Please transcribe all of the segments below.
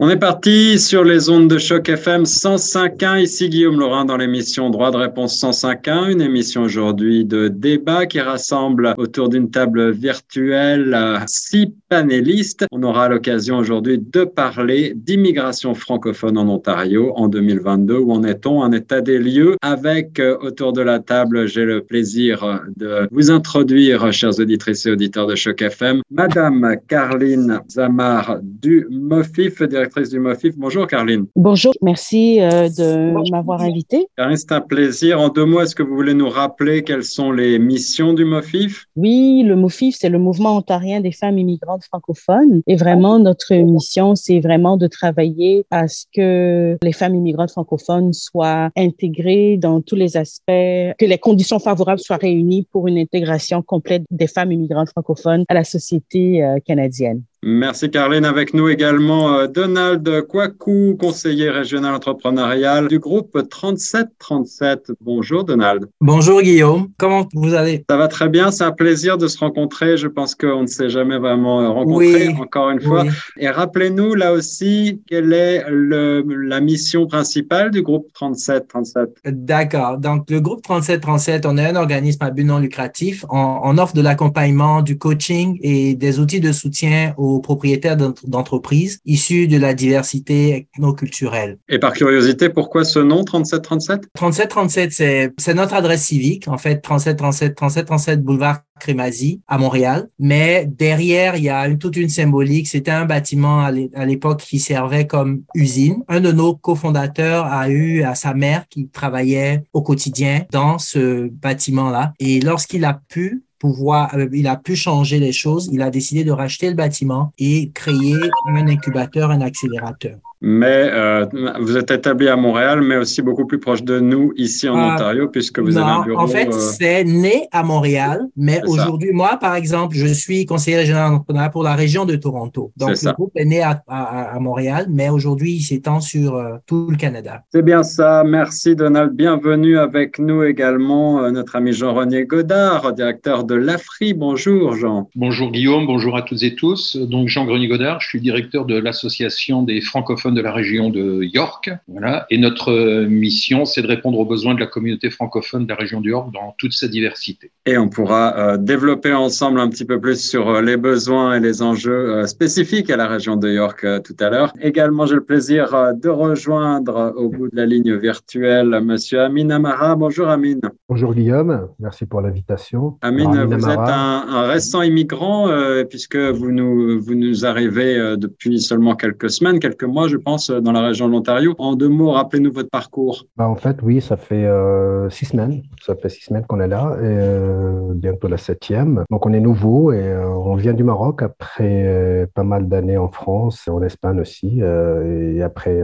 On est parti sur les ondes de choc FM 105.1. Ici Guillaume Laurin dans l'émission Droit de réponse 105.1, une émission aujourd'hui de débat qui rassemble autour d'une table virtuelle six panélistes. On aura l'occasion aujourd'hui de parler d'immigration francophone en Ontario en 2022. Où en est-on? Un état des lieux avec euh, autour de la table, j'ai le plaisir de vous introduire, chers auditrices et auditeurs de choc FM, Madame Carline Zamar du MOFIF, directrice du MOFIF. Bonjour Carline. Bonjour, merci euh, de m'avoir invité. Carline, c'est un plaisir. En deux mots, est-ce que vous voulez nous rappeler quelles sont les missions du MOFIF Oui, le MOFIF, c'est le Mouvement ontarien des femmes immigrantes francophones. Et vraiment, notre mission, c'est vraiment de travailler à ce que les femmes immigrantes francophones soient intégrées dans tous les aspects, que les conditions favorables soient réunies pour une intégration complète des femmes immigrantes francophones à la société euh, canadienne. Merci Carline. Avec nous également euh, Donald Kwaku, conseiller régional entrepreneurial du groupe 3737. Bonjour Donald. Bonjour Guillaume. Comment vous allez? Ça va très bien. C'est un plaisir de se rencontrer. Je pense qu'on ne s'est jamais vraiment euh, rencontré encore une fois. Et rappelez-nous là aussi quelle est le, la mission principale du groupe 3737. D'accord. Donc le groupe 3737, on est un organisme à but non lucratif. On, on offre de l'accompagnement, du coaching et des outils de soutien aux propriétaires d'entreprises issus de la diversité ethnoculturelle. Et par curiosité, pourquoi ce nom 3737 3737, c'est notre adresse civique, en fait, 3737, 3737 boulevard Crémazie à Montréal. Mais derrière, il y a une, toute une symbolique. C'était un bâtiment à l'époque qui servait comme usine. Un de nos cofondateurs a eu à sa mère qui travaillait au quotidien dans ce bâtiment-là. Et lorsqu'il a pu, euh, il a pu changer les choses. Il a décidé de racheter le bâtiment et créer un incubateur, un accélérateur mais euh, vous êtes établi à Montréal, mais aussi beaucoup plus proche de nous ici en ah, Ontario, puisque vous avez un bureau. En fait, euh, c'est né à Montréal, mais aujourd'hui, moi, par exemple, je suis conseiller régional d'entrepreneuriat pour la région de Toronto. Donc, le groupe est né à, à, Montréal, mais aujourd'hui, il s'étend sur euh, tout le Canada. C'est bien ça. Merci, Donald. Bienvenue avec nous également notre ami Jean-René Godard, directeur de l'AFRI. Bonjour, Jean. Bonjour, Guillaume. Bonjour à toutes et tous. Donc, Jean-René Godard, je suis directeur de l'Association des francophones de la région de York. Voilà. Et notre euh, mission, c'est de répondre aux besoins de la communauté francophone de la région de York dans toute sa diversité. Et on pourra euh, développer ensemble un petit peu plus sur euh, les besoins et les enjeux spécifiques à la région de York tout à l'heure. Également, j'ai le plaisir de rejoindre au bout de la ligne virtuelle Monsieur Amin Amara. Bonjour Amin. Bonjour Guillaume, merci pour l'invitation. Amin, vous êtes un, un, récent immigrant puisque vous nous, vous nous arrivez depuis seulement quelques semaines, quelques mois, je pense, dans la région de l'Ontario. En deux mots, rappelez-nous votre parcours. Bah, en fait, oui, ça fait euh, six semaines. Ça fait six semaines qu'on est là, et, euh, bientôt la septième. Donc, on est nouveau et euh, on vient du Maroc après pas mal d'années en France, en Espagne aussi. et après,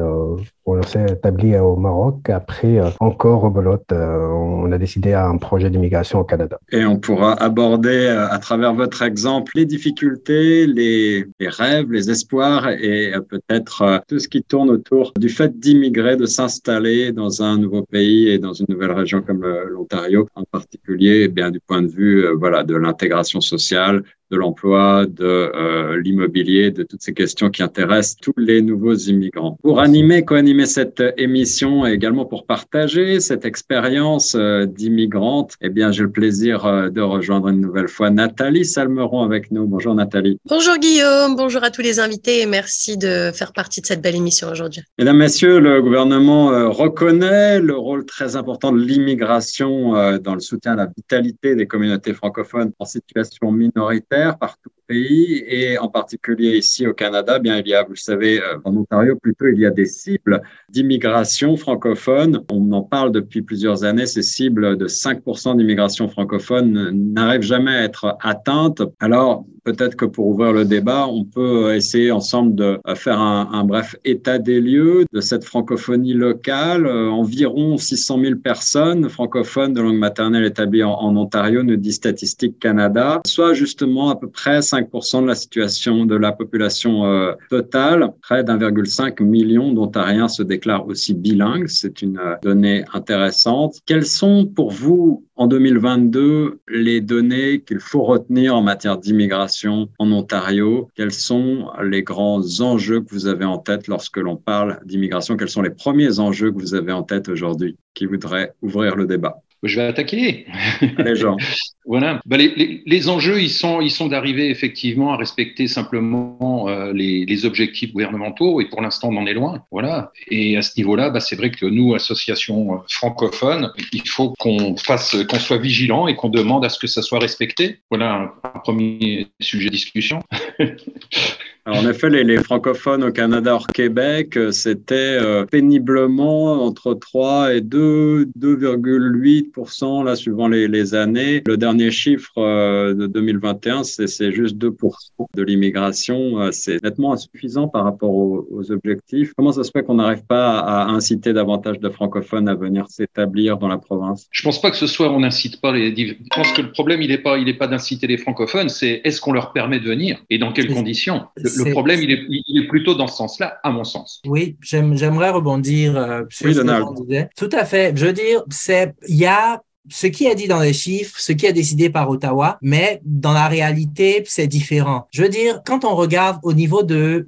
on s'est établi au Maroc. Après, encore au Bolotte, on a décidé à un projet d'immigration au Canada. Et on pourra aborder à travers votre exemple les difficultés, les, les rêves, les espoirs et peut-être tout ce qui tourne autour du fait d'immigrer, de s'installer dans un nouveau pays et dans une nouvelle région comme euh, l'Ontario, en particulier, eh bien du point de vue euh, voilà de l'intégration sociale, de l'emploi, de euh, l'immobilier, de toutes ces questions qui intéressent tous les nouveaux immigrants. Pour animer, co-animer cette émission et également pour partager cette expérience euh, d'immigrante, eh bien, j'ai le plaisir euh, de rejoindre une nouvelle fois Nathalie Salmeron avec nous. Bonjour Nathalie. Bonjour Guillaume, bonjour à tous les invités et merci de faire partie de cette belle émission aujourd'hui. Mesdames, Messieurs, le gouvernement reconnaît le rôle très important de l'immigration dans le soutien à la vitalité des communautés francophones en situation minoritaire partout pays et en particulier ici au Canada, bien il y a, vous le savez, euh, en Ontario plutôt, il y a des cibles d'immigration francophone. On en parle depuis plusieurs années. Ces cibles de 5% d'immigration francophone n'arrivent jamais à être atteintes. Alors, peut-être que pour ouvrir le débat, on peut essayer ensemble de faire un, un bref état des lieux de cette francophonie locale. Euh, environ 600 000 personnes francophones de langue maternelle établies en, en Ontario, nous dit Statistique Canada, soit justement à peu près 5% de la situation de la population euh, totale. Près d'1,5 million d'Ontariens se déclarent aussi bilingues. C'est une euh, donnée intéressante. Quelles sont pour vous en 2022 les données qu'il faut retenir en matière d'immigration en Ontario? Quels sont les grands enjeux que vous avez en tête lorsque l'on parle d'immigration? Quels sont les premiers enjeux que vous avez en tête aujourd'hui qui voudraient ouvrir le débat? Je vais attaquer. Les gens. voilà. Bah, les, les, les, enjeux, ils sont, ils sont d'arriver effectivement à respecter simplement euh, les, les, objectifs gouvernementaux, et pour l'instant, on en est loin. Voilà. Et à ce niveau-là, bah, c'est vrai que nous, association euh, francophone, il faut qu'on fasse, qu'on soit vigilant et qu'on demande à ce que ça soit respecté. Voilà un, un premier sujet de discussion. En effet, les, les, francophones au Canada hors Québec, euh, c'était euh, péniblement entre 3 et 2, 2,8 là, suivant les, les, années. Le dernier chiffre euh, de 2021, c'est juste 2% de l'immigration. Euh, c'est nettement insuffisant par rapport aux, aux, objectifs. Comment ça se fait qu'on n'arrive pas à inciter davantage de francophones à venir s'établir dans la province? Je pense pas que ce soit on n'incite pas les. Je pense que le problème, il n'est pas, il est pas d'inciter les francophones, c'est est-ce qu'on leur permet de venir et dans quelles conditions? Le problème, il est, il est, plutôt dans ce sens-là, à mon sens. Oui, j'aimerais rebondir euh, sur oui, ce que. Tout à fait. Je veux dire, c'est, il y a ce qui est dit dans les chiffres, ce qui est décidé par Ottawa, mais dans la réalité, c'est différent. Je veux dire, quand on regarde au niveau de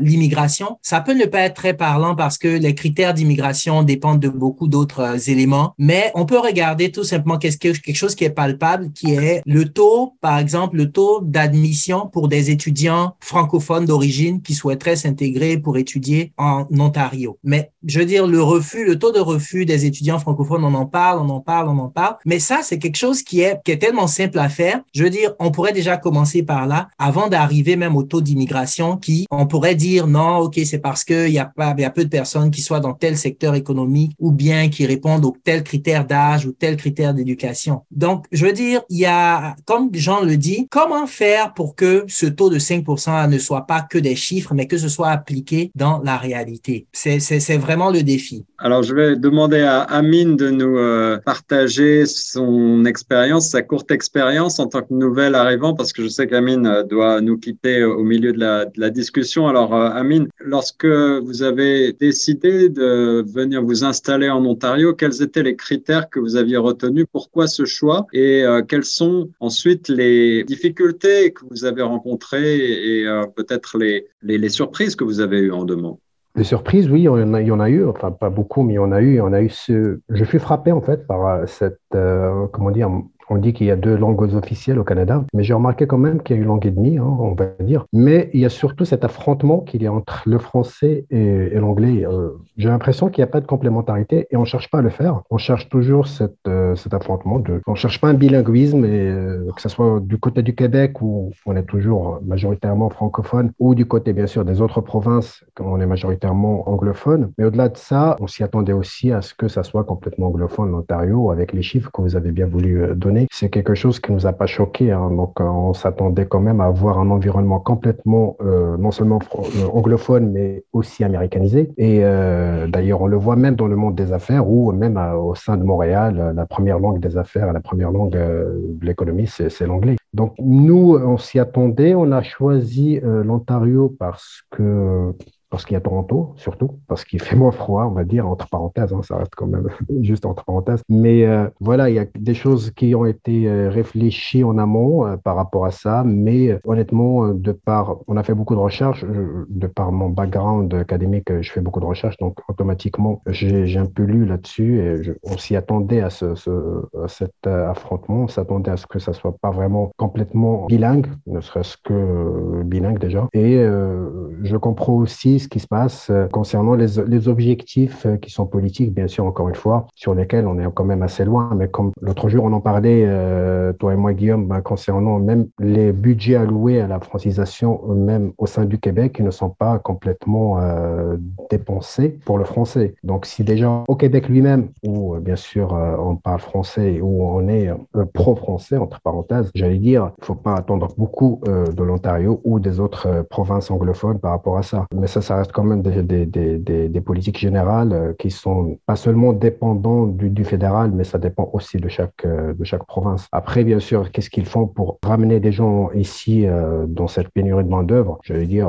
l'immigration, ça peut ne pas être très parlant parce que les critères d'immigration dépendent de beaucoup d'autres euh, éléments, mais on peut regarder tout simplement quelque chose qui est palpable, qui est le taux, par exemple, le taux d'admission pour des étudiants francophones d'origine qui souhaiteraient s'intégrer pour étudier en Ontario. Mais je veux dire, le refus, le taux de refus des étudiants francophones, on en parle, on en parle, on en parle. Mais ça, c'est quelque chose qui est, tellement simple à faire. Je veux dire, on pourrait déjà commencer par là avant d'arriver même au taux d'immigration qui, on pourrait dire, non, OK, c'est parce qu'il y a peu de personnes qui soient dans tel secteur économique ou bien qui répondent aux tels critères d'âge ou tels critères d'éducation. Donc, je veux dire, il y a, comme Jean le dit, comment faire pour que ce taux de 5% ne soit pas que des chiffres, mais que ce soit appliqué dans la réalité? C'est vraiment le défi. Alors, je vais demander à Amine de nous euh, partager son expérience, sa courte expérience en tant que nouvelle arrivant, parce que je sais qu'Amine euh, doit nous quitter au milieu de la, discussion. Alors, euh, Amine, lorsque vous avez décidé de venir vous installer en Ontario, quels étaient les critères que vous aviez retenus? Pourquoi ce choix? Et euh, quelles sont ensuite les difficultés que vous avez rencontrées et euh, peut-être les, les, surprises que vous avez eues en demande des surprises, oui, il y, en a, eu, enfin pas beaucoup, mais il y en a eu. On a eu. Je suis frappé en fait par cette, euh, comment dire, on dit qu'il y a deux langues officielles au Canada, mais j'ai remarqué quand même qu'il y a une langue et demie, hein, on va dire. Mais il y a surtout cet affrontement qu'il y a entre le français et, l'anglais. Euh, j'ai l'impression qu'il n'y a pas de complémentarité et on ne cherche pas à le faire. On cherche toujours euh, cet affrontement. De, on ne cherche pas un bilinguisme, et, euh, que ce soit du côté du Québec où on est toujours majoritairement francophone, ou du côté bien sûr des autres provinces où on est majoritairement anglophone. Mais au-delà de ça, on s'y attendait aussi à ce que ça soit complètement anglophone l'Ontario avec les chiffres que vous avez bien voulu euh, c'est quelque chose qui nous a pas choqué. Hein. Donc, euh, on s'attendait quand même à avoir un environnement complètement euh, non seulement euh, anglophone, mais aussi américanisé. Et d'ailleurs, on le voit même dans le monde des affaires, ou même au sein de Montréal, la première langue des affaires, la première langue de l'économie, c'est l'anglais. Donc, nous, on s'y attendait. On a choisi l'Ontario parce que parce qu'il y a Toronto, surtout, parce qu'il fait moins froid, on va dire, entre parenthèses, hein, ça reste quand même juste entre parenthèses. Mais euh, voilà, il y a des choses qui ont été euh, réfléchies en amont euh, par rapport à ça, mais honnêtement, de par, on a fait beaucoup de recherches, de par mon background académique, je fais beaucoup de recherches, donc automatiquement, j'ai un peu lu là-dessus et on s'y attendait à, ce, à cet affrontement, on s'attendait à ce que ça soit pas vraiment complètement bilingue, ne serait-ce que bilingue déjà. Et je comprends aussi qui se passe concernant les, les objectifs qui sont politiques, bien sûr, encore une fois, sur lesquels on est quand même assez loin. Mais comme l'autre jour, on en parlait, toi et moi, Guillaume, ben, concernant même les budgets alloués à la francisation, même au sein du Québec, qui ne sont pas complètement dépensés pour le français. Donc, si déjà au Québec lui-même, où bien sûr on parle français, où on est pro-français, entre parenthèses, j'allais dire, il ne faut pas attendre beaucoup de l'Ontario ou des autres provinces anglophones par rapport à ça. Mais ça, ça reste quand même des, des, des, des politiques générales qui sont pas seulement dépendantes du, du, fédéral, mais ça dépend aussi de chaque, de chaque province. Après, bien sûr, qu'est-ce qu'ils font pour ramener des gens ici dans cette pénurie de main-d'œuvre? J'allais dire,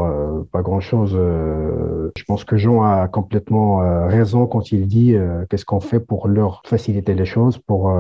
pas grand-chose. je pense que Jean a complètement raison quand il dit qu'est-ce qu'on fait pour leur faciliter les choses, pour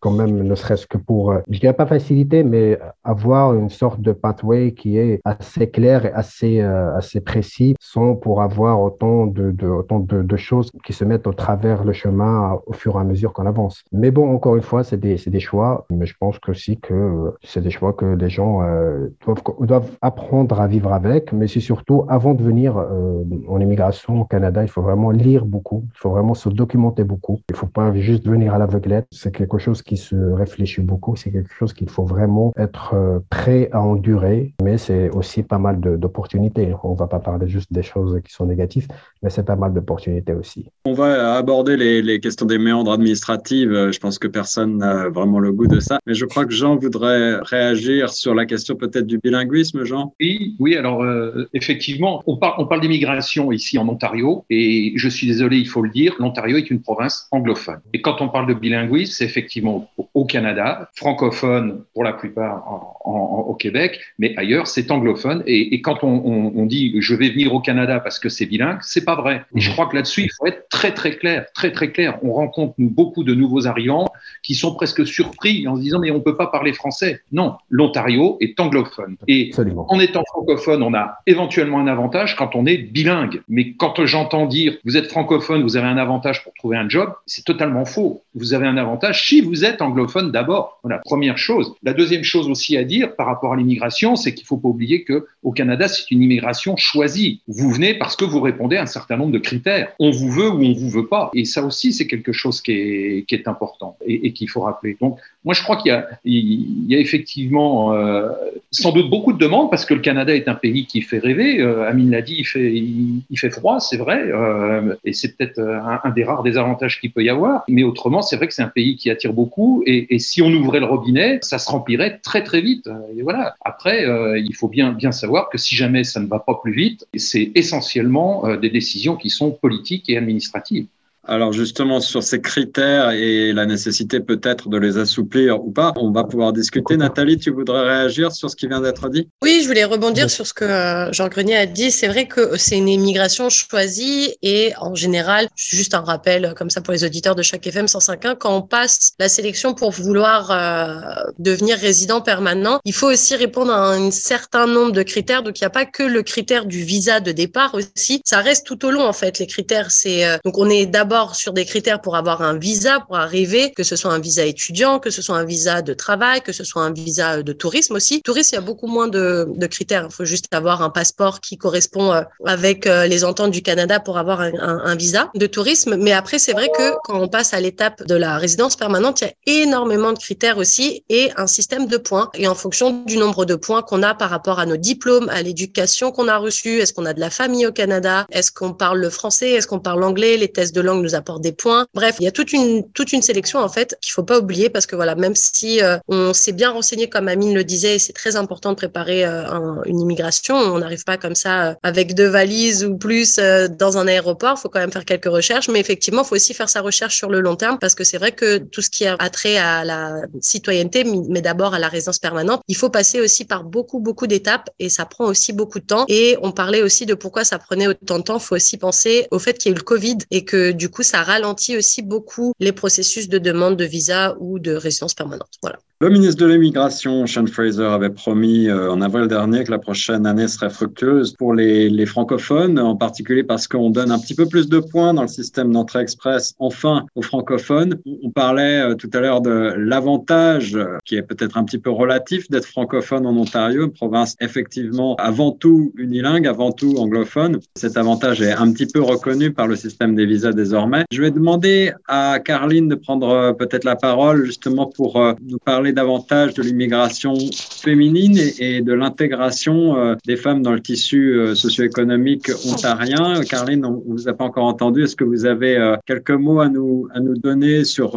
quand même, ne serait-ce que pour, je dirais pas faciliter, mais avoir une sorte de pathway qui est assez clair et assez, assez précis, sans pour avoir autant de, de autant de, de, choses qui se mettent au travers le chemin au fur et à mesure qu'on avance. Mais bon, encore une fois, c'est des, des choix, mais je pense aussi que c'est des choix que les gens euh, doivent, doivent apprendre à vivre avec, mais c'est surtout, avant de venir euh, en immigration au Canada, il faut vraiment lire beaucoup, il faut vraiment se documenter beaucoup. Il ne faut pas juste venir à l'aveuglette. C'est quelque chose qui se réfléchit beaucoup, c'est quelque chose qu'il faut vraiment être euh, prêt à endurer, mais c'est aussi pas mal d'opportunités. On ne va pas parler juste des choses qui sont négatives, mais c'est pas mal d'opportunités aussi. On va aborder les, les, questions des méandres administratives. Je pense que personne n'a vraiment le goût de ça, mais je crois que Jean voudrait réagir sur la question peut-être du bilinguisme, Jean. Oui, oui. Alors euh, effectivement, on parle, on parle d'immigration ici en Ontario, et je suis désolé, il faut le dire, l'Ontario est une province anglophone. Et quand on parle de bilinguisme, c'est effectivement au Canada, francophone pour la plupart en, en, au Québec, mais ailleurs c'est anglophone. Et, et quand on, on, on, dit je vais venir au Canada parce que c'est bilingue, c'est pas vrai. Et je crois que là-dessus il faut être très très clair, très très clair. On rencontre nous, beaucoup de nouveaux arrivants qui sont presque surpris en se disant mais on peut pas parler français. Non, l'Ontario est anglophone. Et Absolument. en étant francophone, on a éventuellement un avantage quand on est bilingue. Mais quand j'entends dire vous êtes francophone, vous avez un avantage pour trouver un job, c'est totalement faux. Vous avez un avantage si vous êtes anglophone d'abord. Voilà, première chose. La deuxième chose aussi à dire par rapport à l'immigration, c'est qu'il faut pas oublier que au Canada, c'est une immigration choisie. Vous venez parce que vous répondez à un certain nombre de critères. On vous veut ou on vous veut pas. Et ça aussi, c'est quelque chose qui est, important et, et qu'il faut rappeler. Donc, moi, je crois qu'il y a, effectivement euh, sans doute beaucoup de demandes parce que le Canada est un pays qui fait rêver. Euh, Amine l'a dit, il fait, il, fait froid, c'est vrai, euh, et c'est peut-être un, des rares désavantages qu'il peut y avoir. Mais autrement, c'est vrai que c'est un pays qui attire beaucoup. Et, si on ouvrait le robinet, ça se remplirait très très vite. Et voilà. Après, euh, il faut bien bien savoir que si jamais ça ne va pas plus vite, c'est essentiellement des décisions qui sont politiques et administratives. Alors justement sur ces critères et la nécessité peut-être de les assouplir ou pas, on va pouvoir discuter. Nathalie, tu voudrais réagir sur ce qui vient d'être dit? Oui, je voulais rebondir sur ce que euh, Jean Grenier a dit. C'est vrai que c'est une immigration choisie et en général, juste un rappel comme ça pour les auditeurs de chaque FM 105.1, quand on passe la sélection pour vouloir euh, devenir résident permanent, il faut aussi répondre à un certain nombre de critères. Donc il n'y a pas que le critère du visa de départ aussi, ça reste tout au long en fait. Les critères, c'est euh, donc on est d'abord sur des critères pour avoir un visa, pour arriver, que ce soit un visa étudiant, que ce soit un visa de travail, que ce soit un visa de tourisme aussi. Tourisme, il y a beaucoup moins de, critères. Il faut juste avoir un passeport qui correspond euh, avec euh, les ententes du Canada pour avoir un, un, un visa de tourisme. Mais après, c'est vrai que quand on passe à l'étape de la résidence permanente, il y a énormément de critères aussi et un système de points. Et en fonction du nombre de points qu'on a par rapport à nos diplômes, à l'éducation qu'on a reçue, est-ce qu'on a de la famille au Canada, est-ce qu'on parle le français, est-ce qu'on parle l'anglais, les tests de langue nous apporte des points. Bref, il y a toute une toute une sélection en fait qu'il faut pas oublier parce que voilà, même si euh, on s'est bien renseigné comme Amine le disait, c'est très important de préparer euh, un, une immigration. On n'arrive pas comme ça euh, avec deux valises ou plus euh, dans un aéroport. Il faut quand même faire quelques recherches, mais effectivement, il faut aussi faire sa recherche sur le long terme parce que c'est vrai que tout ce qui a trait à la citoyenneté, mais d'abord à la résidence permanente, il faut passer aussi par beaucoup beaucoup d'étapes et ça prend aussi beaucoup de temps. Et on parlait aussi de pourquoi ça prenait autant de temps. Il faut aussi penser au fait qu'il y a eu le Covid et que du coup, ça ralentit aussi beaucoup les processus de demande de visa ou de résidence permanente. Voilà. Le ministre de l'Immigration, Sean Fraser, avait promis euh, en avril dernier que la prochaine année serait fructueuse pour les, francophones, en particulier parce qu'on donne un petit peu plus de points dans le système d'entrée express, enfin, aux francophones. On parlait euh, tout à l'heure de l'avantage, euh, qui est peut-être un petit peu relatif, d'être francophone en Ontario, province effectivement avant tout unilingue, avant tout anglophone. Cet avantage est un petit peu reconnu par le système des visas désormais. Je vais demander à Caroline de prendre peut-être la parole justement pour nous parler davantage de l'immigration féminine et, de l'intégration euh, des femmes dans le tissu euh, socio-économique ontarien. Caroline, on ne vous a pas encore entendu. Est-ce que vous avez euh, quelques mots à nous, à nous donner sur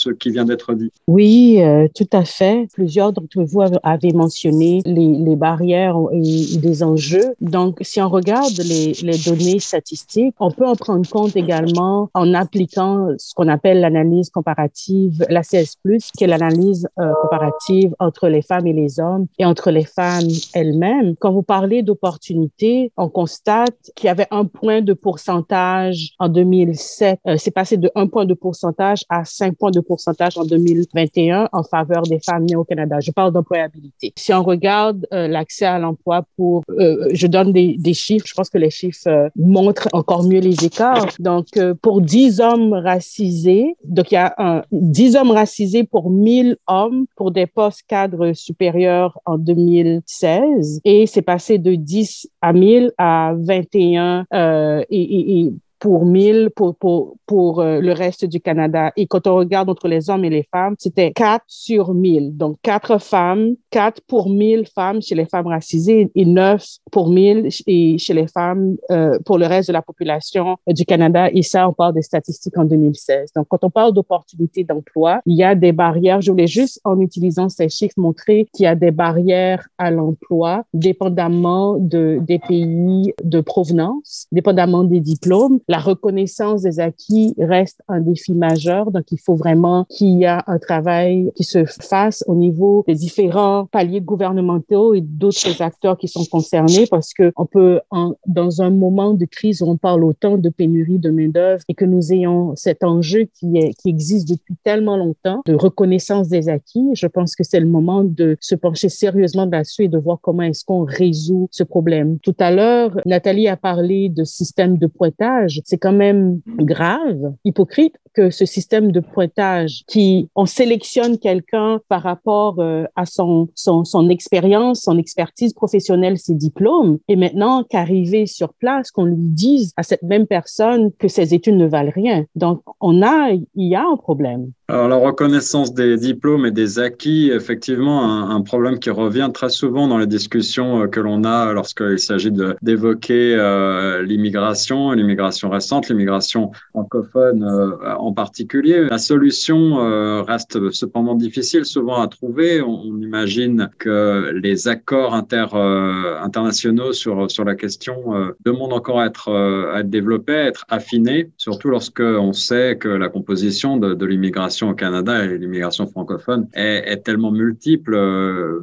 ce qui vient d'être dit? Oui, tout à fait. Plusieurs d'entre vous avez mentionné les, les barrières et des enjeux. Donc, si on regarde les, les données statistiques, on peut en prendre compte également en appliquant ce qu'on appelle l'analyse comparative, la CS+, qui est l'analyse euh, comparative entre les femmes et les hommes et entre les femmes elles-mêmes. Quand vous parlez d'opportunités, on constate qu'il y avait un point de pourcentage en 2007. Euh, c'est passé de un point de pourcentage à cinq points de pourcentage en 2021 en faveur des femmes nées au Canada. Je parle d'employabilité. Si on regarde euh, l'accès à l'emploi pour, je donne des, chiffres, je pense que les chiffres montrent encore mieux les écarts. Donc, pour 10 hommes racisés, donc il y a un, 10 hommes racisés pour 1000 hommes pour des postes cadres supérieurs en 2016 et c'est passé de 10 à 1000 à 21 euh, et, et, et pour 1000 pour, pour, pour euh, le reste du Canada. Et quand on regarde entre les hommes et les femmes, c'était 4 sur 1000. Donc, 4 femmes, 4 pour 1000 femmes chez les femmes racisées et 9 pour 1000 et chez les femmes euh, pour le reste de la population du Canada. Et ça, on parle des statistiques en 2016. Donc, quand on parle d'opportunités d'emploi, il y a des barrières. Je voulais juste, en utilisant ces chiffres, montrer qu'il y a des barrières à l'emploi, dépendamment de, des pays de provenance, dépendamment des diplômes la reconnaissance des acquis reste un défi majeur. Donc, il faut vraiment qu'il y ait un travail qui se fasse au niveau des différents paliers gouvernementaux et d'autres acteurs qui sont concernés parce que on peut, dans un moment de crise où on parle autant de pénurie de main-d'œuvre et que nous ayons cet enjeu qui existe depuis tellement longtemps de reconnaissance des acquis, je pense que c'est le moment de se pencher sérieusement là-dessus et de voir comment est-ce qu'on résout ce problème. Tout à l'heure, Nathalie a parlé de système de pointage c'est quand même grave, hypocrite que ce système de pointage qui on sélectionne quelqu'un par rapport euh, à son, son, son expérience, son expertise professionnelle, ses diplômes, et maintenant qu'arriver sur place, qu'on lui dise à cette même personne que ses études ne valent rien. Donc, on a, il y a un problème. Alors, la reconnaissance des diplômes et des acquis, effectivement, un, problème qui revient très souvent dans les discussions euh, que l'on a lorsqu'il s'agit d'évoquer euh, l'immigration, l'immigration récente, l'immigration francophone euh, en particulier. La solution reste cependant difficile souvent à trouver. On, imagine que les accords inter, internationaux sur, sur la question demandent encore à être, à être développés, à être affinés, surtout lorsque on sait que la composition de l'immigration au Canada et l'immigration francophone est, tellement multiple.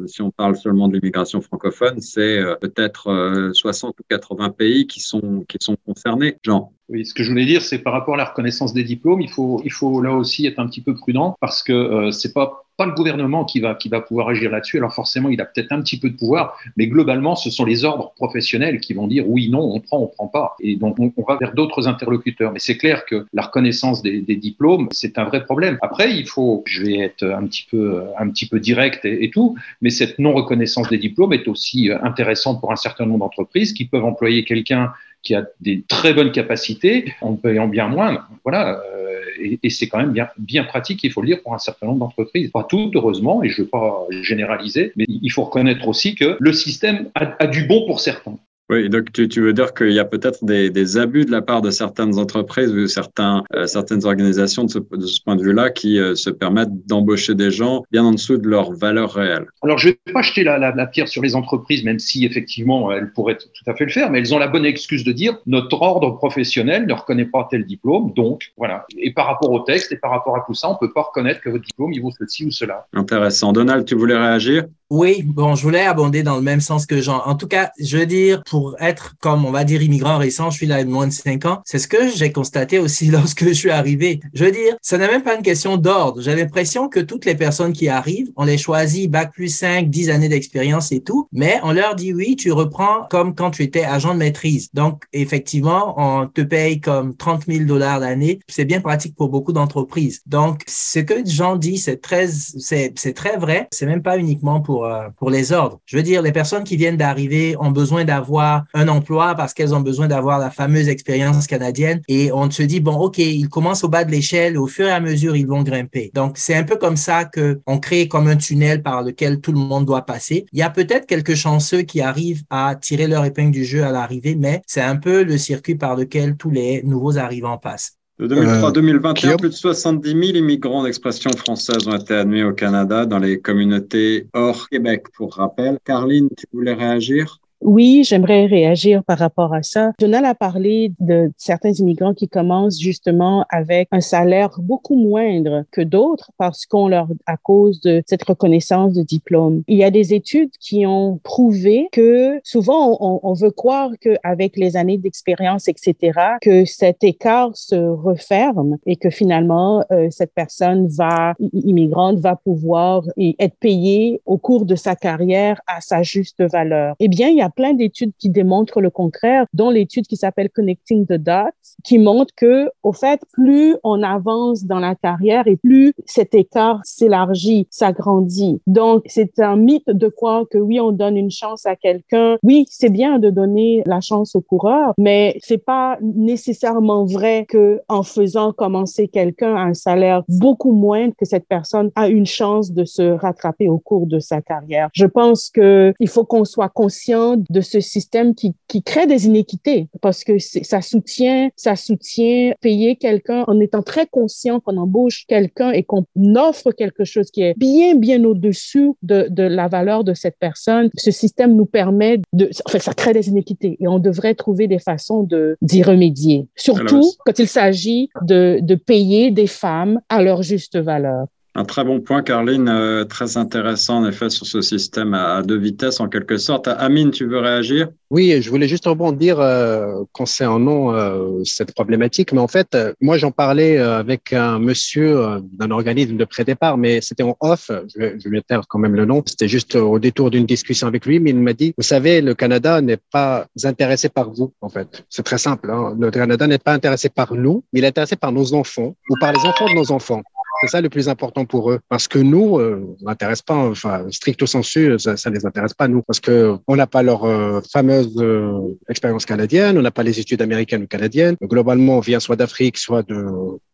si on parle seulement de l'immigration francophone, c'est peut-être 60 ou 80 pays qui sont, qui sont concernés. Jean oui, ce que je voulais dire, c'est par rapport à la reconnaissance des diplômes, il faut, il faut là aussi être un petit peu prudent parce que euh, c'est pas pas le gouvernement qui va, qui va pouvoir agir là-dessus. Alors forcément, il a peut-être un petit peu de pouvoir, mais globalement, ce sont les ordres professionnels qui vont dire oui, non, on prend, on prend pas. Et donc, on, va vers d'autres interlocuteurs. Mais c'est clair que la reconnaissance des, diplômes, c'est un vrai problème. Après, il faut, je vais être un petit peu, un petit peu direct et, tout, mais cette non-reconnaissance des diplômes est aussi intéressante pour un certain nombre d'entreprises qui peuvent employer quelqu'un qui a des très bonnes capacités en payant bien moins. Voilà, euh, et, c'est quand même bien, pratique, il faut le dire, pour un certain nombre d'entreprises. Pas toutes, heureusement, et je ne veux pas généraliser, mais il faut reconnaître aussi que le système a du bon pour certains. Oui, donc tu, tu veux dire qu'il y a peut-être des, des, abus de la part de certaines entreprises ou certains, euh, certaines organisations de ce, de ce point de vue-là qui euh, se permettent d'embaucher des gens bien en dessous de leur valeur réelle. Alors, je ne vais pas jeter la, la, la, pierre sur les entreprises, même si effectivement elles pourraient tout à fait le faire, mais elles ont la bonne excuse de dire notre ordre professionnel ne reconnaît pas tel diplôme, donc voilà. Et par rapport au texte et par rapport à tout ça, on ne peut pas reconnaître que votre diplôme il vaut ceci ou cela. Intéressant. Donald, tu voulais réagir? Oui, bon, je voulais abonder dans le même sens que Jean. En tout cas, je veux dire, pour pour être comme on va dire immigrant récent, je suis là moins de cinq ans. C'est ce que j'ai constaté aussi lorsque je suis arrivé. Je veux dire, ce n'est même pas une question d'ordre. J'ai l'impression que toutes les personnes qui arrivent, on les choisit bac plus 5, 10 années d'expérience et tout, mais on leur dit oui, tu reprends comme quand tu étais agent de maîtrise. Donc effectivement, on te paye comme 30 000 dollars l'année. C'est bien pratique pour beaucoup d'entreprises. Donc ce que Jean dit, c'est très, c'est, c'est très vrai. C'est même pas uniquement pour euh, pour les ordres. Je veux dire, les personnes qui viennent d'arriver ont besoin d'avoir un emploi parce qu'elles ont besoin d'avoir la fameuse expérience canadienne et on se dit bon, ok, ils commencent au bas de l'échelle, au fur et à mesure ils vont grimper. Donc c'est un peu comme ça que on crée comme un tunnel par lequel tout le monde doit passer. Il y a peut-être quelques chanceux qui arrivent à tirer leur épingle du jeu à l'arrivée, mais c'est un peu le circuit par lequel tous les nouveaux arrivants passent. De 2003 à 2021, plus de 70 000 immigrants d'expression française ont été admis au Canada dans les communautés hors Québec, pour rappel. Carline, tu voulais réagir? Oui, j'aimerais réagir par rapport à ça. Jonal a parlé de certains immigrants qui commencent justement avec un salaire beaucoup moindre que d'autres parce qu'on leur, à cause de cette reconnaissance de diplôme. Il y a des études qui ont prouvé que souvent on, on veut croire qu'avec les années d'expérience, etc., que cet écart se referme et que finalement euh, cette personne va, immigrante, va pouvoir être payée au cours de sa carrière à sa juste valeur. Eh bien, il y a plein d'études qui démontrent le contraire, dont l'étude qui s'appelle Connecting the Dots, qui montre que, au fait, plus on avance dans la carrière et plus cet écart s'élargit, s'agrandit. Donc, c'est un mythe de croire que oui, on donne une chance à quelqu'un. Oui, c'est bien de donner la chance au coureur, mais c'est pas nécessairement vrai que en faisant commencer quelqu'un à un salaire beaucoup moindre que cette personne a une chance de se rattraper au cours de sa carrière. Je pense que il faut qu'on soit conscient de ce système qui, qui crée des inéquités parce que ça soutient, ça soutient payer quelqu'un en étant très conscient qu'on embauche quelqu'un et qu'on offre quelque chose qui est bien, bien au-dessus de, de la valeur de cette personne. Ce système nous permet de, enfin, ça crée des inéquités et on devrait trouver des façons de, d'y remédier. Surtout quand il s'agit de, de payer des femmes à leur juste valeur. Un très bon point, Carline, euh, très intéressant en effet sur ce système à, deux vitesses en quelque sorte. Amine, tu veux réagir? Oui, je voulais juste rebondir euh, concernant euh, cette problématique, mais en fait, moi j'en parlais avec un monsieur d'un organisme de pré-départ, mais c'était en off, je vais, je quand même le nom, c'était juste au détour d'une discussion avec lui, mais il m'a dit, vous savez, le Canada n'est pas intéressé par vous, en fait. C'est très simple, hein. le Canada n'est pas intéressé par nous, mais il est intéressé par nos enfants ou par les enfants de nos enfants. C'est ça le plus important pour eux. Parce que nous, euh, on n'intéresse pas, enfin, stricto sensu, ça, ça les intéresse pas, nous. Parce que on n'a pas leur euh, fameuse euh, expérience canadienne, on n'a pas les études américaines ou canadiennes. Globalement, on vient soit d'Afrique, soit de,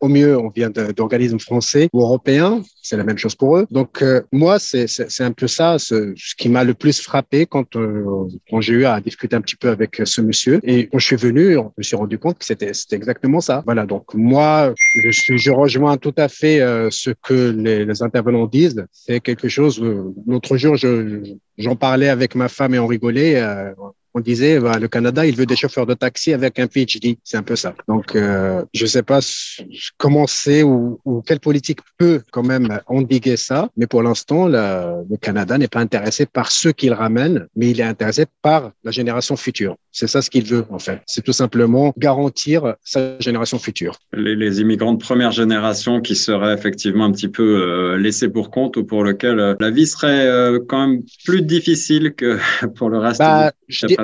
au mieux, on vient d'organismes français ou européens. C'est la même chose pour eux. Donc, euh, moi, c'est un peu ça, ce, qui m'a le plus frappé quand, quand j'ai eu à discuter un petit peu avec ce monsieur. Et quand je suis venu, on me suis rendu compte que c'était exactement ça. Voilà. Donc, moi, je je rejoins tout à fait euh, ce que les, intervenants disent, c'est quelque chose. Euh, l'autre jour, j'en parlais avec ma femme et on rigolait. On disait bah, le Canada, il veut des chauffeurs de taxi avec un PhD. C'est un peu ça. Donc, euh, je ne sais pas comment c'est ou, ou, quelle politique peut quand même endiguer ça. Mais pour l'instant, le Canada n'est pas intéressé par ceux qu'il ramène, mais il est intéressé par la génération future. C'est ça ce qu'il veut, en fait. C'est tout simplement garantir sa génération future. Les, les, immigrants de première génération qui seraient effectivement un petit peu euh, laissés pour compte ou pour lequel euh, la vie serait euh, quand même plus difficile que pour le reste. Bah,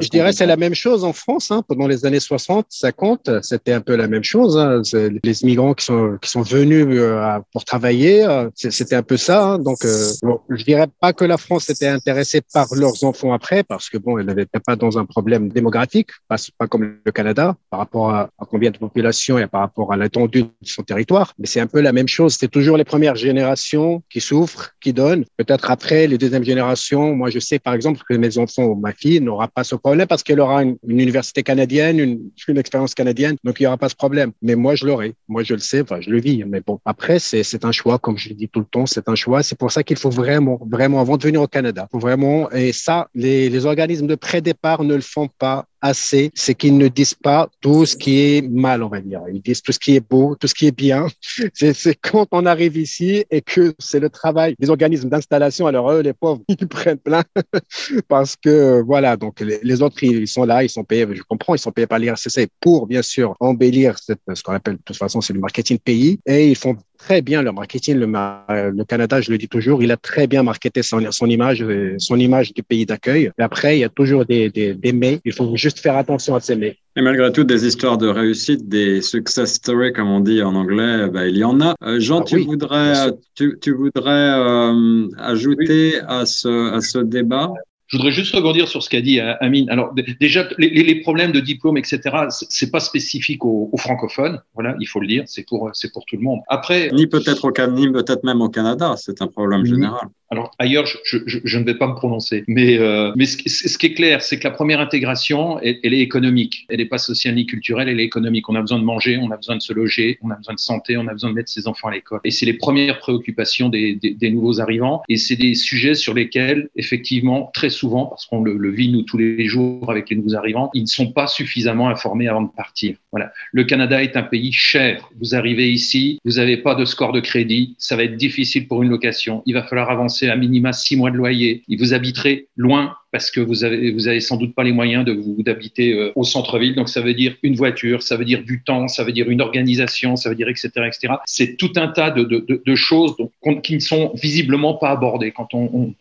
je, je dirais c'est la même chose en France. Hein. Pendant les années 60, 50, c'était un peu la même chose. Hein. Les immigrants qui sont, qui sont venus euh, pour travailler, euh, c'était un peu ça. Hein. Donc, euh, bon, je dirais pas que la France était intéressée par leurs enfants après, parce que bon, elle n'était pas dans un problème démographique, pas, pas comme le Canada, par rapport à, à combien de population et par rapport à l'étendue de son territoire. Mais c'est un peu la même chose. C'est toujours les premières générations qui souffrent, qui donnent. Peut-être après les deuxièmes générations. Moi, je sais par exemple que mes enfants ma fille n'aura pas ce problème parce qu'elle aura une, université canadienne, une, expérience canadienne, donc il n'y aura pas ce problème. Mais moi, je l'aurai. Moi, je le sais, je le vis. Mais bon, après, c'est un choix, comme je le dis tout le temps, c'est un choix. C'est pour ça qu'il faut vraiment, vraiment, avant de venir au Canada, vraiment, et ça, les, les organismes de pré-départ ne le font pas assez, c'est qu'ils ne disent pas tout ce qui est mal, on va dire. Ils disent tout ce qui est beau, tout ce qui est bien. C'est quand on arrive ici et que c'est le travail des organismes d'installation. Alors eux, les pauvres, ils prennent plein parce que voilà. Donc les, autres, ils sont là, ils sont payés. Je comprends, ils sont payés par l'IRCC pour bien sûr embellir ce qu'on appelle de toute façon c'est le marketing pays et ils font très bien le marketing. Le, le, Canada, je le dis toujours, il a très bien marketé son, son image, son image du pays d'accueil. Après, il y a toujours des, des, des mais. Il faut juste faire attention à ces mais. Et malgré tout, des histoires de réussite, des success stories, comme on dit en anglais, bah, il y en a. Euh, Jean, ah tu, voudrais, tu, tu, voudrais euh, ajouter à, ce, à ce débat? Je voudrais juste rebondir sur ce qu'a dit euh, Amine. Alors déjà, les, les, problèmes de diplôme, etc., c'est pas spécifique aux, aux, francophones. Voilà, il faut le dire. C'est pour c'est pour tout le monde. Après, ni peut-être au ni peut-être même au Canada. C'est un problème général. Alors ailleurs, je, je, je, ne vais pas me prononcer, mais, euh, mais ce, ce, qui est clair, c'est que la première intégration, elle, elle est économique. Elle n'est pas sociale ni culturelle, elle est économique. On a besoin de manger, on a besoin de se loger, on a besoin de santé, on a besoin de mettre ses enfants à l'école. Et c'est les premières préoccupations des, des, des, nouveaux arrivants. Et c'est des sujets sur lesquels, effectivement, très souvent, parce qu'on le, vit nous tous les jours avec les nouveaux arrivants, ils ne sont pas suffisamment informés avant de partir. Le Canada est un pays cher. Vous arrivez ici, vous n'avez pas de score de crédit, ça va être difficile pour une location. Il va falloir avancer à minima six mois de loyer. Et vous habiterez loin parce que vous avez, vous avez sans doute pas les moyens de vous d'habiter euh, au centre-ville. Donc ça veut dire une voiture, ça veut dire du temps, ça veut dire une organisation, ça veut dire etc. etc. C'est tout un tas de, de, de choses qui ne sont visiblement pas abordées. Quand on, on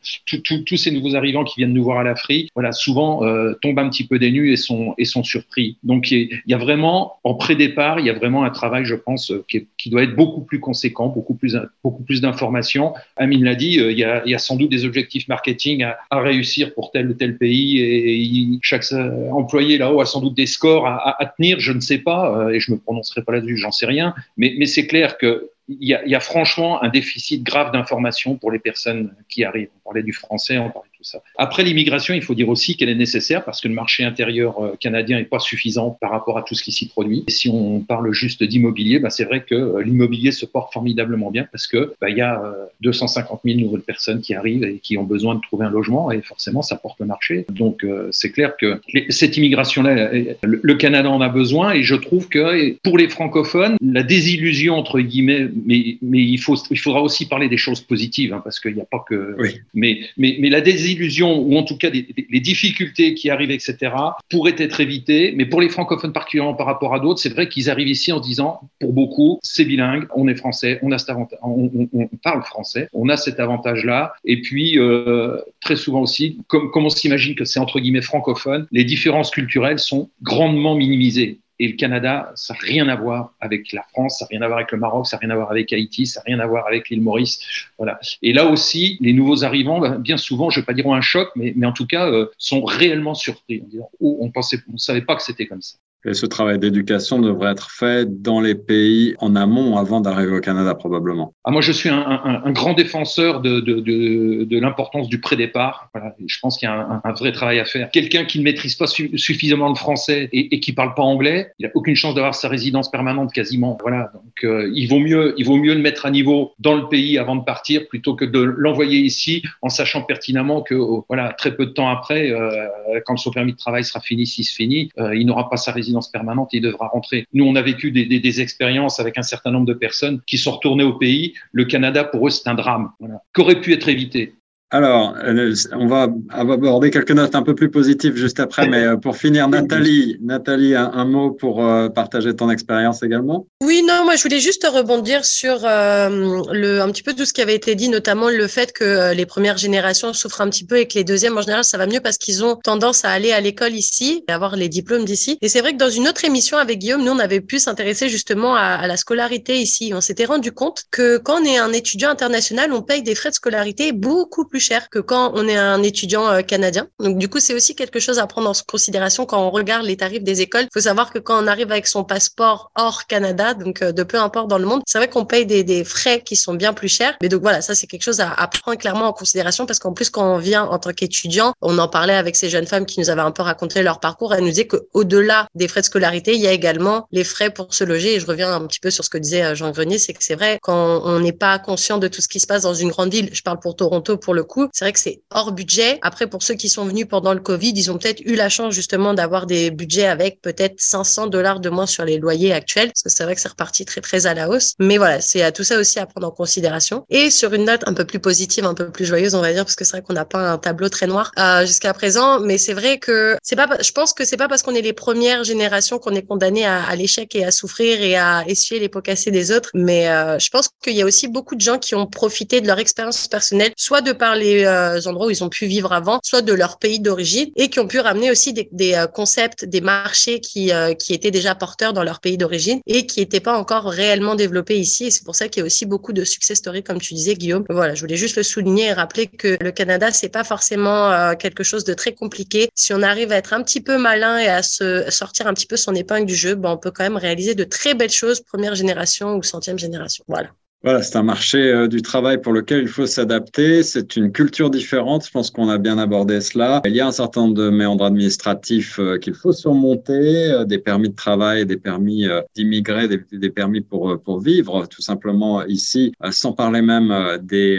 tous ces nouveaux arrivants qui viennent nous voir à l'Afrique, voilà, souvent euh, tombent un petit peu des nues et sont, et sont surpris. Donc il y, a vraiment, en pré-départ, il y a vraiment un travail, je pense, euh, qui, qui doit être beaucoup plus conséquent, beaucoup plus, beaucoup plus d'informations. Amine l'a dit, il y, a, y a sans doute des objectifs marketing à, à réussir pour tel ou tel pays et, chaque employé là-haut a sans doute des scores à, tenir, je ne sais pas, euh, et je me prononcerai pas là-dessus, j'en sais rien, mais, c'est clair que il y, a, il y a franchement un déficit grave d'information pour les personnes qui arrivent. On parlait du français, on parlait ça. Après l'immigration, il faut dire aussi qu'elle est nécessaire parce que le marché intérieur euh, canadien n'est pas suffisant par rapport à tout ce qui s'y produit. Et si on parle juste d'immobilier, bah, c'est vrai que euh, l'immobilier se porte formidablement bien parce que il y a 250 euh, 000 nouvelles personnes qui arrivent et qui ont besoin de trouver un logement et forcément ça porte le marché. Donc c'est clair que cette immigration-là, le Canada en a besoin et je trouve que pour les francophones, la désillusion entre guillemets, mais, mais il, faut, il faudra aussi parler des choses positives hein, parce qu'il n'y a pas que. Oui. Mais, mais, mais la désillusion illusions ou en tout cas les difficultés qui arrivent, etc., pourraient être évitées. Mais pour les francophones particulièrement par rapport à d'autres, c'est vrai qu'ils arrivent ici en disant, pour beaucoup, c'est bilingue, on est français, on a cet avantage, on, parle français, on a cet avantage-là. Et puis, euh, très souvent aussi, comme on s'imagine que c'est entre guillemets francophone, les différences culturelles sont grandement minimisées. Et le Canada, ça n'a rien à voir avec la France, ça n'a rien à voir avec le Maroc, ça n'a rien à voir avec Haïti, ça n'a rien à voir avec l'île Maurice. Voilà. Et là aussi, les nouveaux arrivants, ben, bien souvent, je ne vais pas dire un choc, mais, en tout cas, euh, sont réellement surpris. En disant, oh, on on savait pas que c'était comme ça. Et ce travail d'éducation devrait être fait dans les pays en amont avant d'arriver au Canada probablement. Ah, moi, je suis un, grand défenseur de, l'importance du pré-départ. Je pense qu'il y a un, vrai travail à faire. Quelqu'un qui ne maîtrise pas su suffisamment le français et, et qui parle pas anglais, il a aucune chance d'avoir sa résidence permanente quasiment. Voilà. Donc, euh, il vaut mieux, il vaut mieux le mettre à niveau dans le pays avant de partir plutôt que de l'envoyer ici en sachant pertinemment que, oh, voilà, très peu de temps après, euh, quand son permis de travail sera fini, s'il se finit, euh, il n'aura pas sa résidence permanente, il devra rentrer. Nous, on a vécu des, expériences avec un certain nombre de personnes qui sont retournées au pays. Le Canada, pour eux, c'est un drame, qu'aurait pu être évité? Alors, euh, on va aborder quelques notes un peu plus positives juste après, mais euh, pour finir, Nathalie, Nathalie, un, mot pour euh, partager ton expérience également? Oui, non, moi je voulais juste rebondir sur le, un petit peu tout ce qui avait été dit, notamment le fait que les premières générations souffrent un petit peu et que les deuxièmes, en général, ça va mieux parce qu'ils ont tendance à aller à l'école ici et avoir les diplômes d'ici. Et c'est vrai que dans une autre émission avec Guillaume, nous, on avait pu s'intéresser justement à, à, la scolarité ici. On s'était rendu compte que quand on est un étudiant international, on paye des frais de scolarité beaucoup plus cher que quand on est un étudiant euh, canadien. Donc du coup, c'est aussi quelque chose à prendre en considération quand on regarde les tarifs des écoles. Il faut savoir que quand on arrive avec son passeport hors Canada, donc euh, de peu importe dans le monde, c'est vrai qu'on paye des, frais qui sont bien plus chers. Mais donc voilà, ça c'est quelque chose à, à, prendre clairement en considération parce qu'en plus quand on vient en tant qu'étudiant, on en parlait avec ces jeunes femmes qui nous avaient un peu raconté leur parcours. Elles nous disaient qu'au-delà des frais de scolarité, il y a également les frais pour se loger. Et je reviens un petit peu sur ce que disait euh, Jean Grenier, c'est que c'est vrai quand on n'est pas conscient de tout ce qui se passe dans une grande ville. Je parle pour Toronto pour le coup, c'est vrai que c'est hors budget. Après, pour ceux qui sont venus pendant le Covid, ils ont peut-être eu la chance justement d'avoir des budgets avec peut-être 500 dollars de moins sur les loyers actuels, parce que c'est vrai que c'est reparti très très à la hausse. Mais voilà, c'est à tout ça aussi à prendre en considération. Et sur une note un peu plus positive, un peu plus joyeuse, on va dire, parce que c'est vrai qu'on n'a pas un tableau très noir euh, jusqu'à présent, mais c'est vrai que c'est pas, je pense que c'est pas parce qu'on est les premières générations qu'on est condamné à, à l'échec et à souffrir et à essuyer les pots cassés des autres. Mais euh, je pense qu'il y a aussi beaucoup de gens qui ont profité de leur expérience personnelle, soit de par les euh, endroits où ils ont pu vivre avant, soit de leur pays d'origine, et qui ont pu ramener aussi des, euh, concepts, des marchés qui, euh, qui étaient déjà porteurs dans leur pays d'origine et qui n'étaient pas encore réellement développés ici. Et c'est pour ça qu'il y a aussi beaucoup de success stories, comme tu disais, Guillaume. Voilà, je voulais juste le souligner et rappeler que le Canada, c'est pas forcément quelque chose de très compliqué. Si on arrive à être un petit peu malin et à se sortir un petit peu son épingle du jeu, ben, on peut quand même réaliser de très belles choses, première génération ou centième génération. Voilà. Voilà, c'est un marché euh, du travail pour lequel il faut s'adapter. C'est une culture différente. Je pense qu'on a bien abordé cela. Il y a un certain nombre de méandres administratifs euh, qu'il faut surmonter, euh, des permis de travail, des permis d'immigrer, des, des, permis pour, pour vivre tout simplement ici, sans parler même des,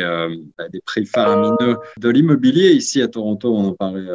des prix faramineux de l'immobilier. Ici à Toronto, on en parlait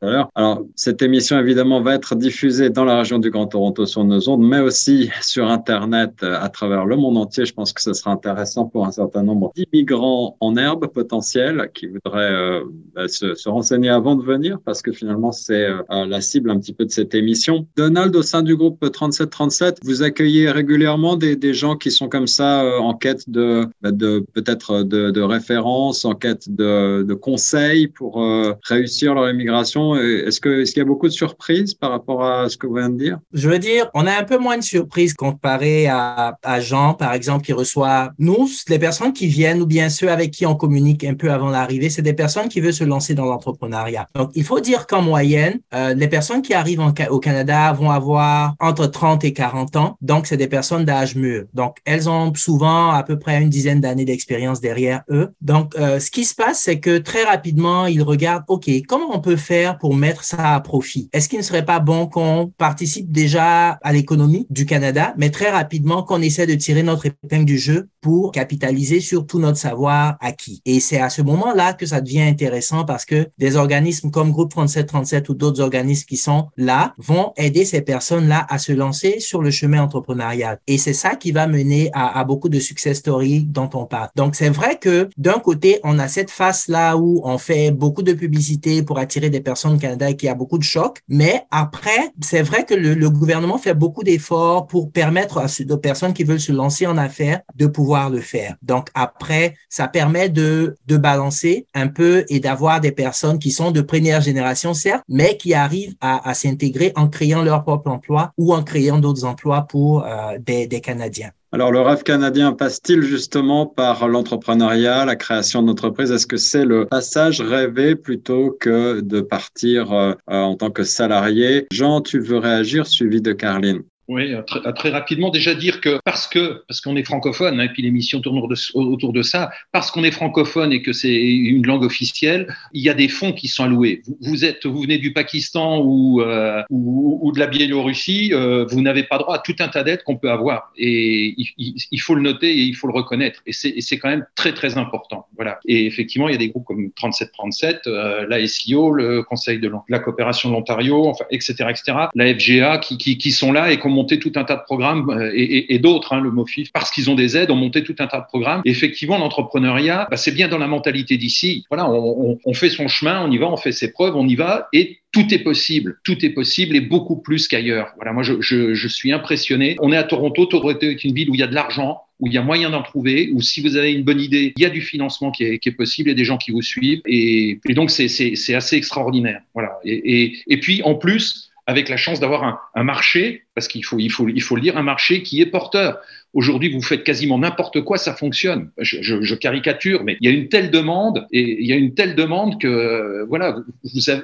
alors, cette émission, évidemment, va être diffusée dans la région du Grand Toronto sur nos ondes, mais aussi sur Internet euh, à travers le monde entier. Je pense que ce sera intéressant pour un certain nombre d'immigrants en herbe potentiels qui voudraient euh, bah, se, se, renseigner avant de venir, parce que finalement, c'est euh, la cible un petit peu de cette émission. Donald, au sein du groupe 3737, vous accueillez régulièrement des, gens qui sont comme ça en quête de, bah, peut-être de, références, en quête de conseils pour réussir leur immigration est-ce qu'il est y a beaucoup de surprises par rapport à ce que vous venez de dire? Je veux dire, on a un peu moins de surprises comparé à, à Jean, par exemple, qui reçoit nous, les personnes qui viennent ou bien ceux avec qui on communique un peu avant l'arrivée, c'est des personnes qui veulent se lancer dans l'entrepreneuriat. Donc, il faut dire qu'en moyenne, euh, les personnes qui arrivent au Canada vont avoir entre 30 et 40 ans. Donc, c'est des personnes d'âge mûr. Donc, elles ont souvent à peu près une dizaine d'années d'expérience derrière eux. Donc, euh, ce qui se passe, c'est que très rapidement, ils regardent, OK, comment on peut faire pour mettre ça à profit. Est-ce qu'il ne serait pas bon qu'on participe déjà à l'économie du Canada, mais très rapidement qu'on essaie de tirer notre épingle du jeu pour capitaliser sur tout notre savoir acquis? Et c'est à ce moment-là que ça devient intéressant parce que des organismes comme Groupe 3737 ou d'autres organismes qui sont là vont aider ces personnes-là à se lancer sur le chemin entrepreneurial. Et c'est ça qui va mener à, beaucoup de success stories dont on parle. Donc c'est vrai que d'un côté, on a cette face-là où on fait beaucoup de publicité pour attirer des personnes au Canada et qui a beaucoup de chocs. Mais après, c'est vrai que le, gouvernement fait beaucoup d'efforts pour permettre à aux personnes qui veulent se lancer en affaires de pouvoir le faire. Donc après, ça permet de, de balancer un peu et d'avoir des personnes qui sont de première génération, certes, mais qui arrivent à, s'intégrer en créant leur propre emploi ou en créant d'autres emplois pour euh, des Canadiens. Alors, le rêve canadien passe-t-il justement par l'entrepreneuriat, la création d'entreprise Est-ce que c'est le passage rêvé plutôt que de partir euh, en tant que salarié? Jean, tu veux réagir, suivi de Carline oui, très, très, rapidement, déjà dire que parce que parce qu'on est francophone, hein, et puis l'émission tourne autour de ça, parce qu'on est francophone et que c'est une langue officielle, il y a des fonds qui sont alloués. Vous, êtes, vous venez du Pakistan ou euh, ou, de la Biélorussie, euh, vous n'avez pas droit à tout un tas d'aides qu'on peut avoir, et il, il, faut le noter et il faut le reconnaître, et c'est quand même très très important. Voilà. Et effectivement, il y a des groupes comme 3737, euh, la SIO, le Conseil de la coopération de l'Ontario, enfin, etc., etc., la FGA, qui, qui, qui sont là et qu'on monté tout un tas de programmes euh, et, d'autres, hein, le MOFIF, parce qu'ils ont des aides, ont monté tout un tas de programmes. Effectivement, l'entrepreneuriat, bah, c'est bien dans la mentalité d'ici. Voilà, on, fait son chemin, on y va, on fait ses preuves, on y va, et tout est possible, tout est possible et beaucoup plus qu'ailleurs. Voilà, moi je, suis impressionné. On est à Toronto, Toronto est une ville où il y a de l'argent, où il y a moyen d'en trouver, où si vous avez une bonne idée, il y a du financement qui est, qui est possible et des gens qui vous suivent. Et, donc c'est assez extraordinaire. Voilà. Et puis en plus, avec la chance d'avoir un, marché, parce qu'il faut, il faut, il faut le dire, un marché qui est porteur. Aujourd'hui, vous faites quasiment n'importe quoi, ça fonctionne. Je, caricature, mais il y a une telle demande et il y a une telle demande que voilà,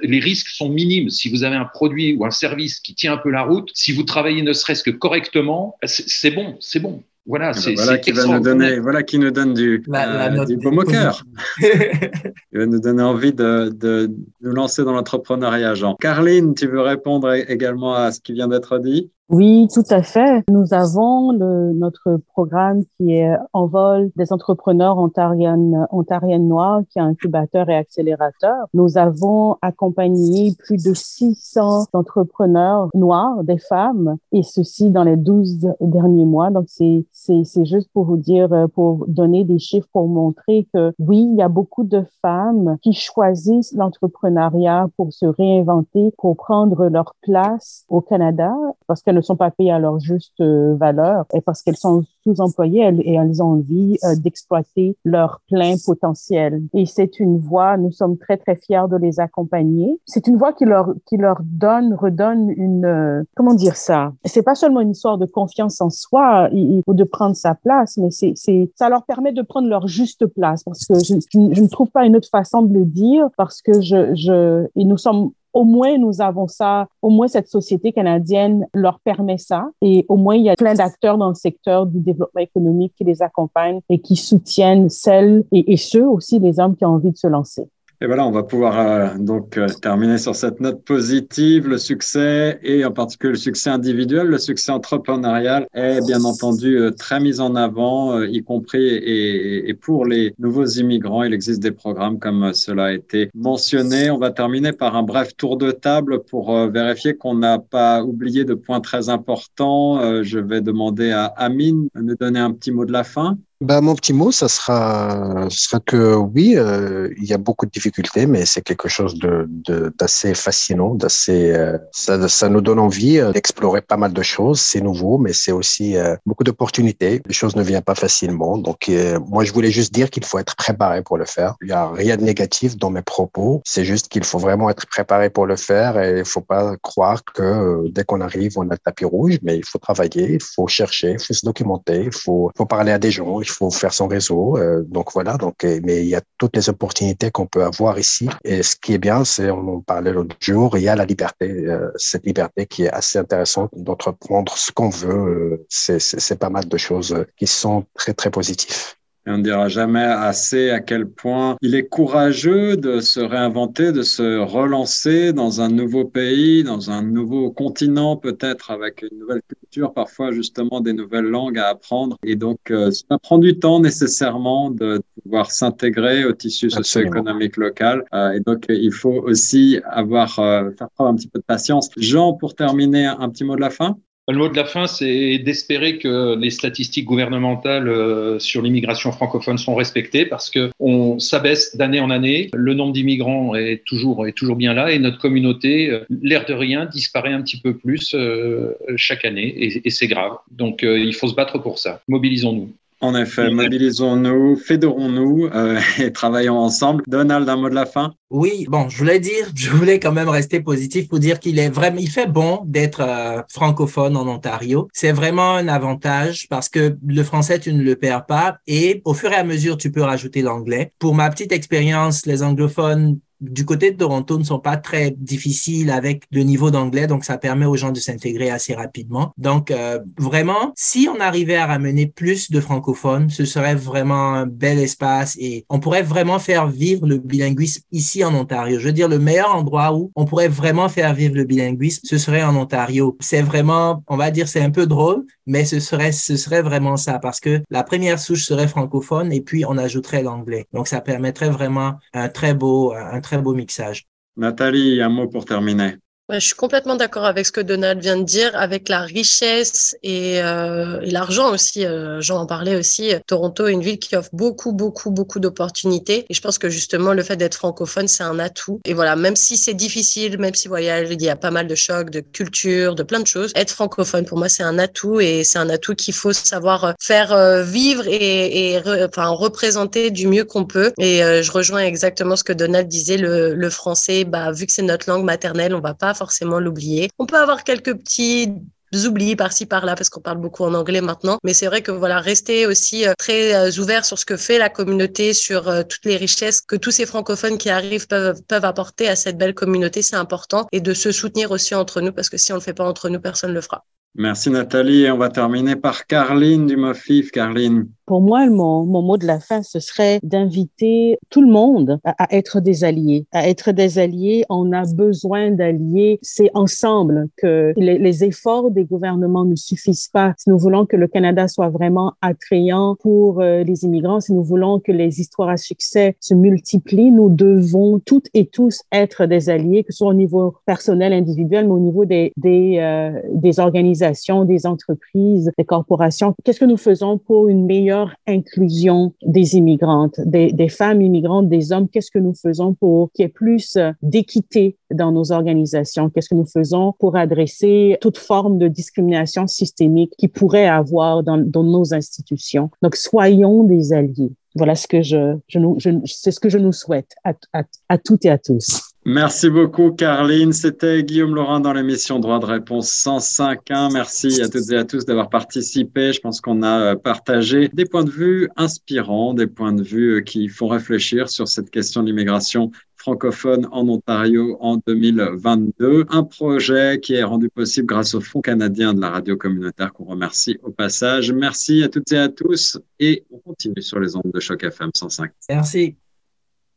les risques sont minimes. Si vous avez un produit ou un service qui tient un peu la route, si vous travaillez ne serait-ce que correctement, c'est bon, c'est bon. Voilà, c'est voilà qui va nous donner, voilà qui nous donne du, la, la euh, du baume au cœur. Il va nous donner envie de, de nous lancer dans l'entrepreneuriat, Jean. Carline, tu veux répondre également à ce qui vient d'être dit? Oui, tout à fait. Nous avons le, notre programme qui est Envol des entrepreneurs ontariennes, ontariennes noirs, qui est incubateur et accélérateur. Nous avons accompagné plus de 600 entrepreneurs noirs, des femmes, et ceci dans les 12 derniers mois. Donc, c'est, c'est, c'est juste pour vous dire, pour donner des chiffres, pour montrer que oui, il y a beaucoup de femmes qui choisissent l'entrepreneuriat pour se réinventer, pour prendre leur place au Canada, parce que ne sont pas payées à leur juste euh, valeur et parce qu'elles sont sous-employées et elles ont envie euh, d'exploiter leur plein potentiel. Et c'est une voie, nous sommes très, très fiers de les accompagner. C'est une voie qui leur, qui leur donne, redonne une, euh, comment dire ça? C'est pas seulement une histoire de confiance en soi ou de prendre sa place, mais c'est, ça leur permet de prendre leur juste place parce que je, je, je ne trouve pas une autre façon de le dire parce que je, je, et nous sommes au moins nous avons ça, au moins cette société canadienne leur permet ça. Et au moins, il y a plein d'acteurs dans le secteur du développement économique qui les accompagnent et qui soutiennent celles et, ceux aussi, les hommes qui ont envie de se lancer. Et voilà, on va pouvoir euh, donc euh, terminer sur cette note positive. Le succès et en particulier le succès individuel, le succès entrepreneurial est bien entendu euh, très mis en avant, y compris et, pour les nouveaux immigrants. Il existe des programmes comme cela a été mentionné. On va terminer par un bref tour de table pour vérifier qu'on n'a pas oublié de points très importants. je vais demander à Amine de nous donner un petit mot de la fin. Ben, mon petit mot, ça sera, sera que oui, euh, il y a beaucoup de difficultés, mais c'est quelque chose de, d'assez fascinant, d'assez, euh, ça, ça nous donne envie euh, d'explorer pas mal de choses. C'est nouveau, mais c'est aussi beaucoup d'opportunités. Les choses ne viennent pas facilement. Donc, moi, je voulais juste dire qu'il faut être préparé pour le faire. Il n'y a rien de négatif dans mes propos. C'est juste qu'il faut vraiment être préparé pour le faire et il faut pas croire que dès qu'on arrive, on a le tapis rouge, mais il faut travailler, il faut chercher, il faut se documenter, il faut, faut parler à des gens, il faut faire son réseau. Euh, donc voilà, donc, mais il y a toutes les opportunités qu'on peut avoir ici. Et ce qui est bien, c'est, on en parlait l'autre jour, il y a la liberté, euh, cette liberté qui est assez intéressante d'entreprendre ce qu'on veut. Euh, c'est pas mal de choses qui sont très, très positives. Et on ne dira jamais assez à quel point il est courageux de se réinventer, de se relancer dans un nouveau pays, dans un nouveau continent, peut-être avec une nouvelle culture, parfois justement des nouvelles langues à apprendre. Et donc, euh, ça prend du temps nécessairement de pouvoir s'intégrer au tissu socio-économique local. Euh, et donc, il faut aussi avoir, euh, faire preuve un petit peu de patience. Jean, pour terminer, un petit mot de la fin? Le mot de la fin, c'est d'espérer que les statistiques gouvernementales euh, sur l'immigration francophone sont respectées parce que on s'abaisse d'année en année. Le nombre d'immigrants est toujours, est toujours bien là et notre communauté, euh, l'air de rien, disparaît un petit peu plus euh, chaque année et, et c'est grave. Donc il faut se battre pour ça. Mobilisons-nous. En effet, mobilisons-nous, fédérons-nous euh, et travaillons ensemble. Donald, un mot de la fin? Oui, bon, je voulais dire, je voulais quand même rester positif pour dire qu'il est vraiment, il fait bon d'être euh, francophone en Ontario. C'est vraiment un avantage parce que le français, tu ne le perds pas et au fur et à mesure, tu peux rajouter l'anglais. Pour ma petite expérience, les anglophones du côté de Toronto ne sont pas très difficiles avec le niveau d'anglais, donc ça permet aux gens de s'intégrer assez rapidement. Donc euh, vraiment, si on arrivait à ramener plus de francophones, ce serait vraiment un bel espace et on pourrait vraiment faire vivre le bilinguisme ici en Ontario. Je veux dire, le meilleur endroit où on pourrait vraiment faire vivre le bilinguisme, ce serait en Ontario. C'est vraiment, on va dire, c'est un peu drôle, mais ce serait, ce serait vraiment ça parce que la première souche serait francophone et puis on ajouterait l'anglais. Donc ça permettrait vraiment un très beau, un très beau mixage. Nathalie, un mot pour terminer je suis complètement d'accord avec ce que Donald vient de dire, avec la richesse et, euh, l'argent aussi. Euh, Jean en aussi. Toronto est une ville qui offre beaucoup, beaucoup, beaucoup d'opportunités. Et je pense que justement, le fait d'être francophone, c'est un atout. Et voilà, même si c'est difficile, même si voilà, il y a pas mal de chocs, de culture, de plein de choses, être francophone, pour moi, c'est un atout et c'est un atout qu'il faut savoir faire euh, vivre et, et enfin, représenter du mieux qu'on peut. Et euh, je rejoins exactement ce que Donald disait. Le, le français, bah, vu que c'est notre langue maternelle, on va pas forcément l'oublier. On peut avoir quelques petits oublis par-ci par-là parce qu'on parle beaucoup en anglais maintenant. Mais c'est vrai que voilà, rester aussi euh, très euh, ouvert sur ce que fait la communauté, sur euh, toutes les richesses que tous ces francophones qui arrivent peuvent, apporter à cette belle communauté, c'est important. Et de se soutenir aussi entre nous parce que si on le fait pas entre nous, personne ne le fera. Merci Nathalie. Et on va terminer par Carline du MOFIF. Carline. Pour moi, mon, mon mot de la fin, ce serait d'inviter tout le monde à, être des alliés. À être des alliés, on a besoin d'alliés. C'est ensemble que les, les, efforts des gouvernements ne suffisent pas. Si nous voulons que le Canada soit vraiment attrayant pour euh, les immigrants, si nous voulons que les histoires à succès se multiplient, nous devons toutes et tous être des alliés, que ce soit au niveau personnel, individuel, mais au niveau des, des, euh, des organisations, des entreprises, des corporations. Qu'est-ce que nous faisons pour une inclusion des immigrantes, des, femmes immigrantes, des hommes? Qu'est-ce que nous faisons pour qu'il y ait plus d'équité dans nos organisations? Qu'est-ce que nous faisons pour adresser toute forme de discrimination systémique qui pourrait avoir dans, nos institutions? Donc, soyons des alliés. Voilà ce que je, c'est ce que je nous souhaite à toutes et à tous. Merci beaucoup, Carline. C'était Guillaume Laurent dans l'émission Droit de réponse 105.1. Merci à toutes et à tous d'avoir participé. Je pense qu'on a partagé des points de vue inspirants, des points de vue qui font réfléchir sur cette question de l'immigration francophone en Ontario en 2022. Un projet qui est rendu possible grâce au Fonds canadien de la radio communautaire qu'on remercie au passage. Merci à toutes et à tous et on continue sur les ondes de Choc FM 105. Merci.